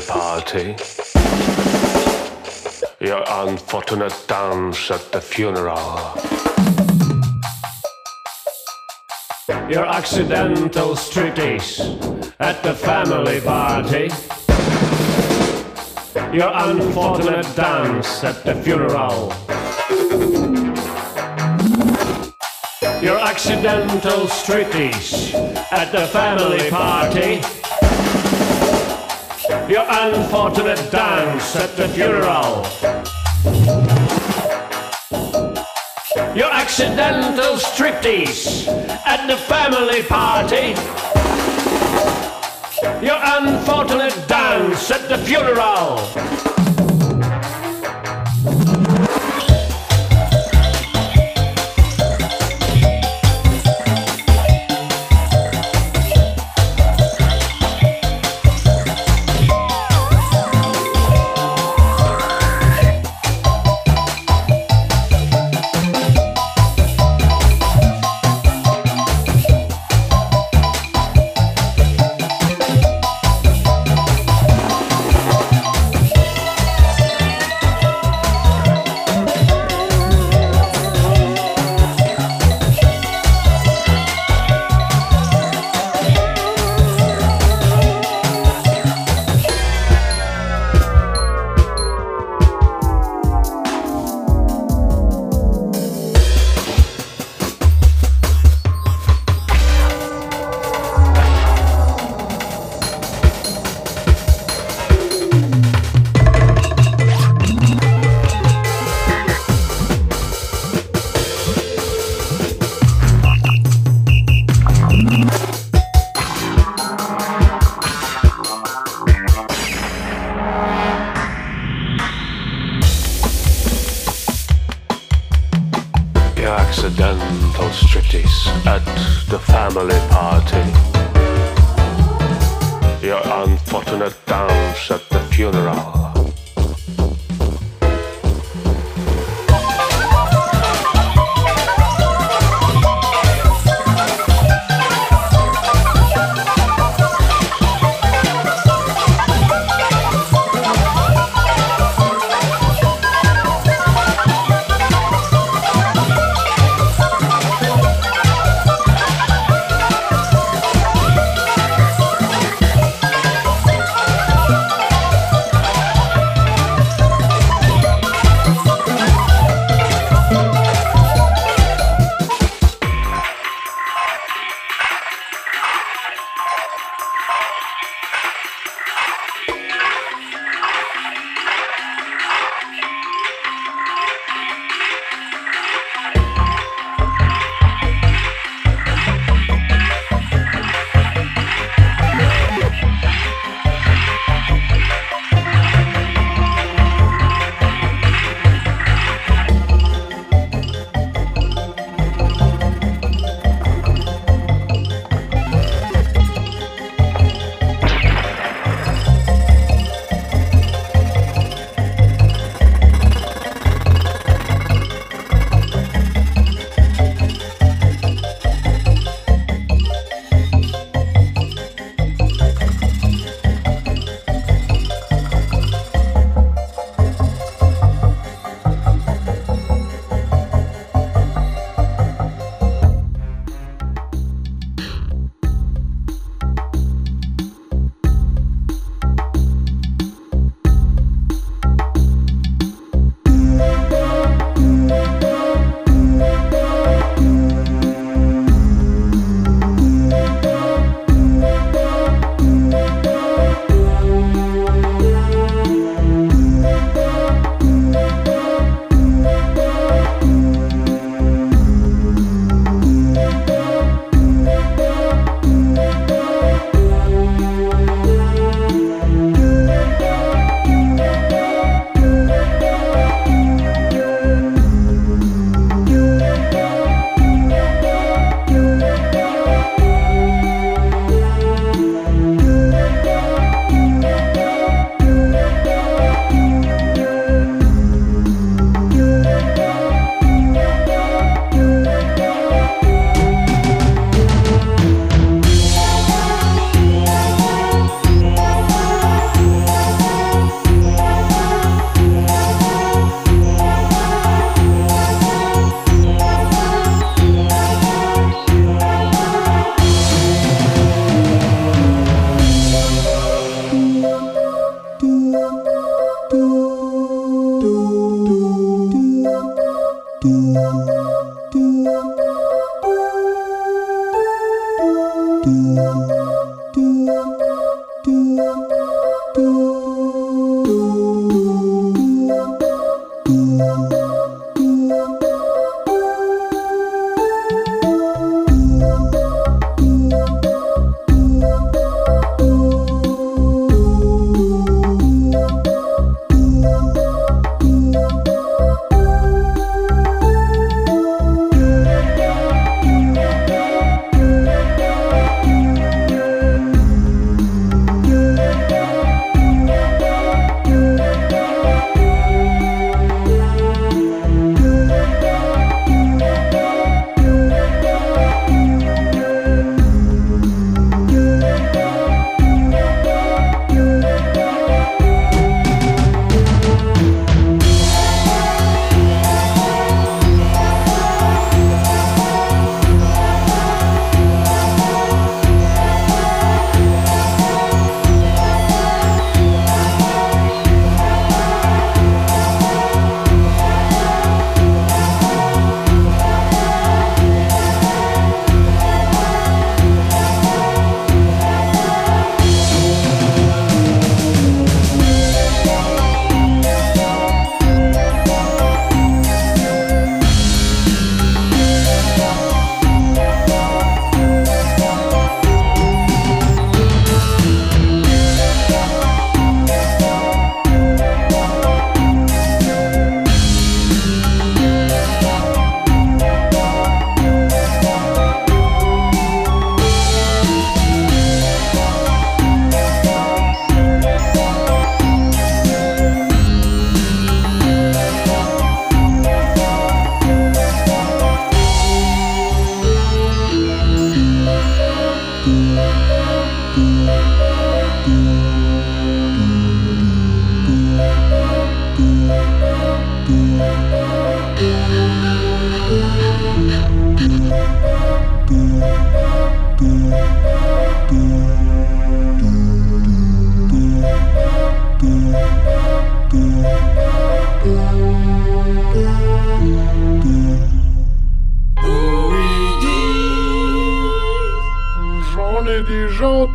party. Your unfortunate dance at the funeral. Your accidental striptease at the family party. Your unfortunate dance at the funeral. Your accidental striptease at the family party. Your unfortunate dance at the funeral. Your accidental striptease at the family party. Your unfortunate dance at the funeral.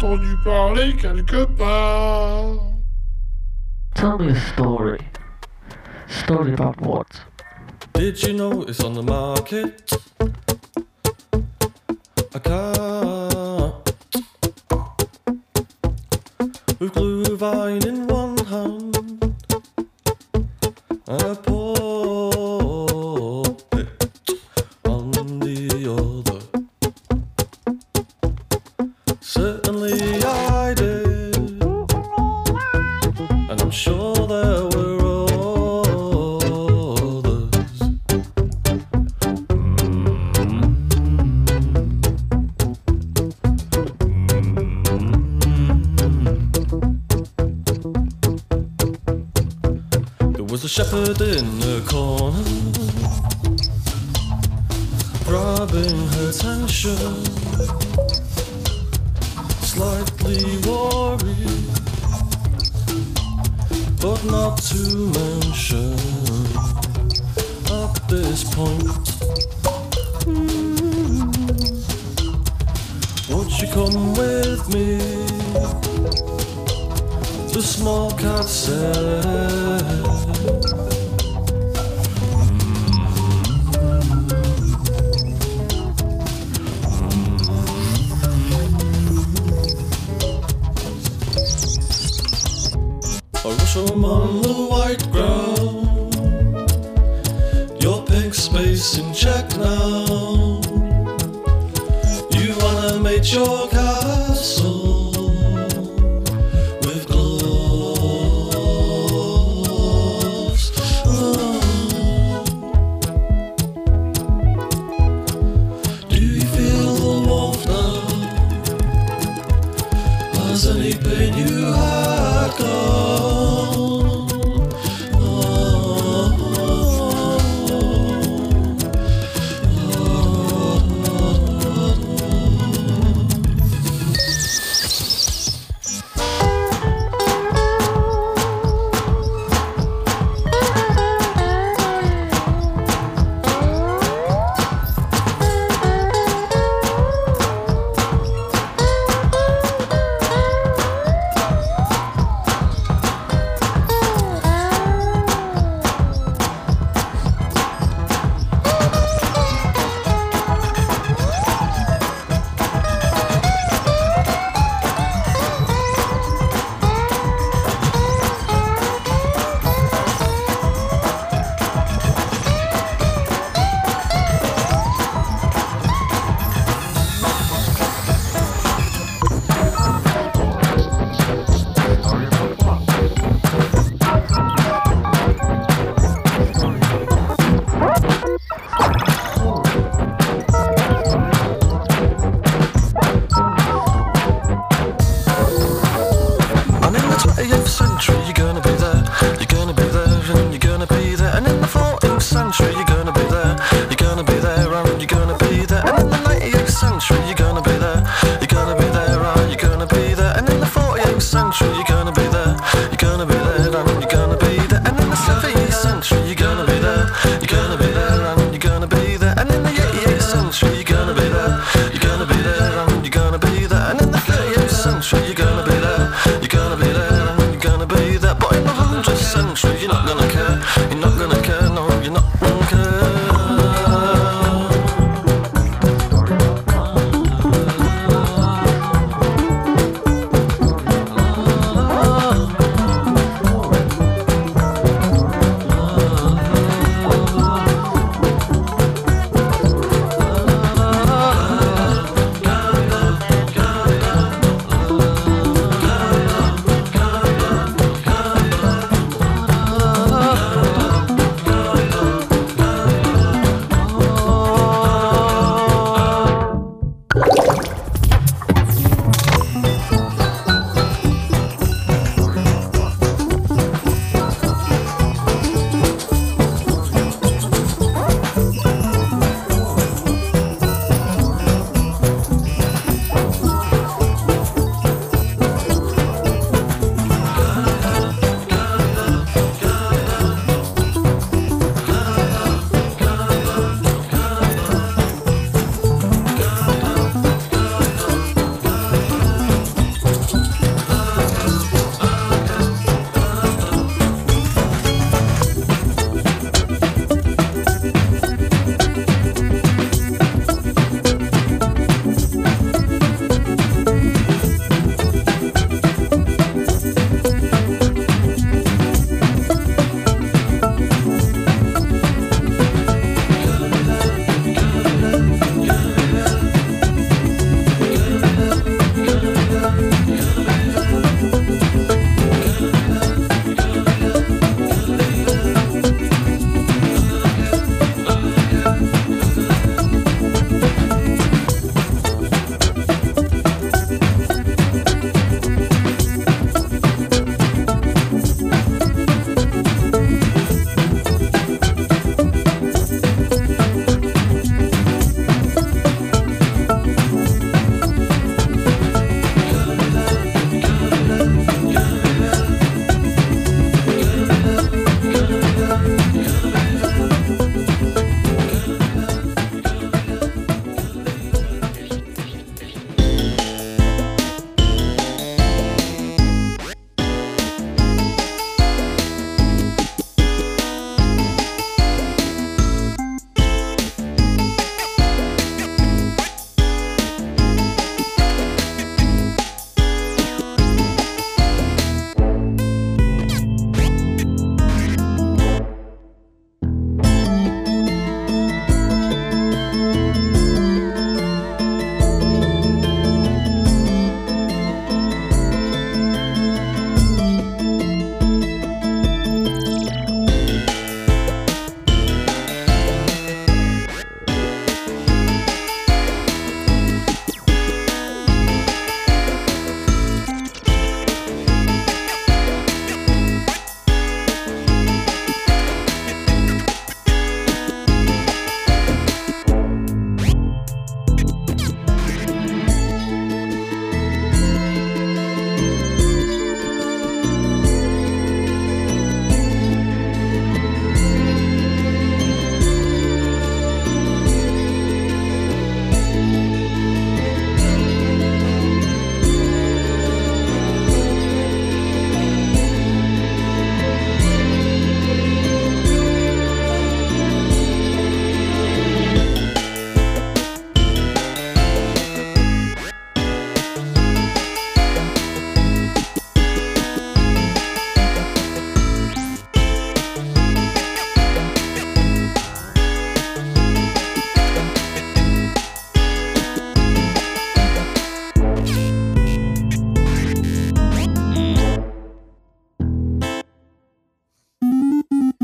entendu parler quelque part. Tell me a story. Story about what? Did you know it's on the market? A car with glue vine in one hand. from on the white ground. Your pink space in check now. You wanna make your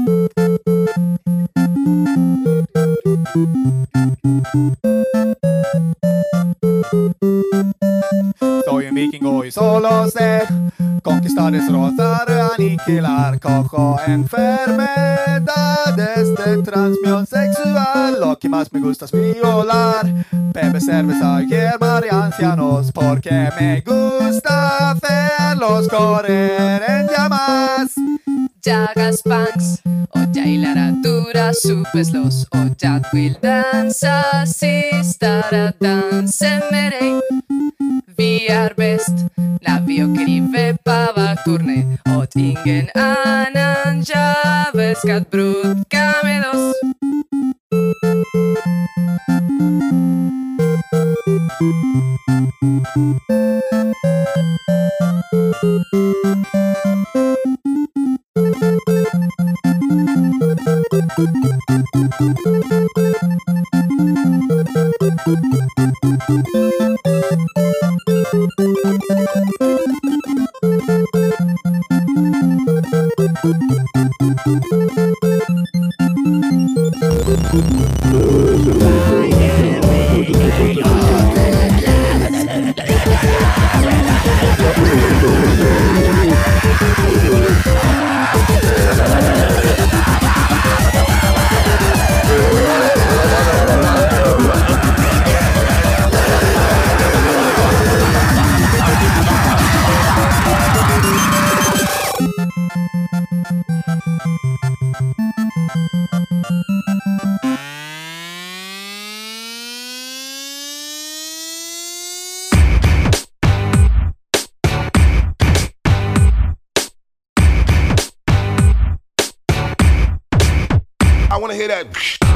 Soy un vikingo y solo sé conquistar, destrozar, aniquilar. Cojo enfermedades de transmisión sexual. Lo que más me gusta es violar. Bebe cerveza y hierba de ancianos porque me gusta hacerlos correr en llamas. Llagas punks. super slows or that will dance as is that a dance Vi ar best, na biokeri bepa bakturne, ot ingen anan jabez kat brut. That.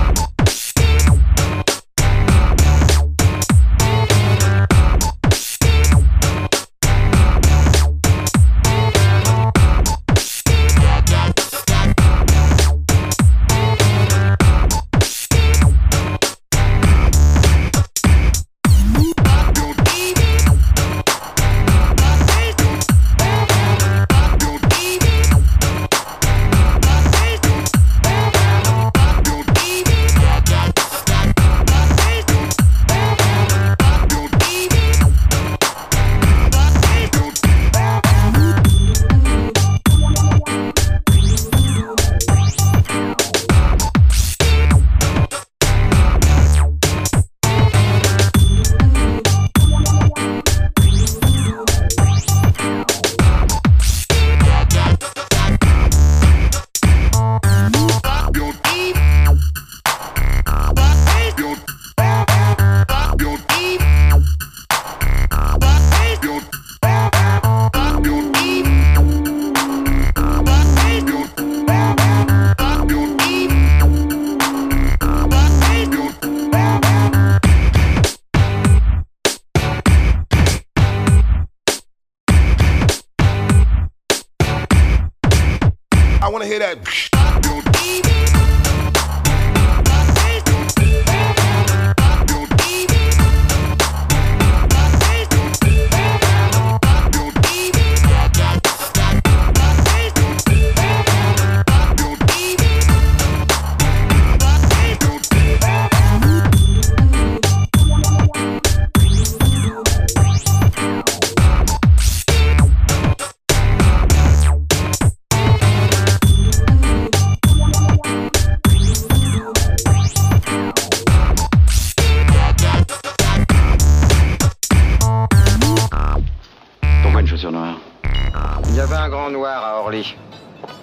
Hear that.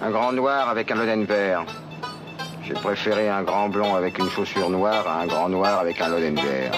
Un grand noir avec un loden vert. J'ai préféré un grand blond avec une chaussure noire à un grand noir avec un loden vert.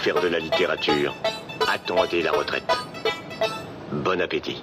Faire de la littérature, attendez la retraite. Bon appétit.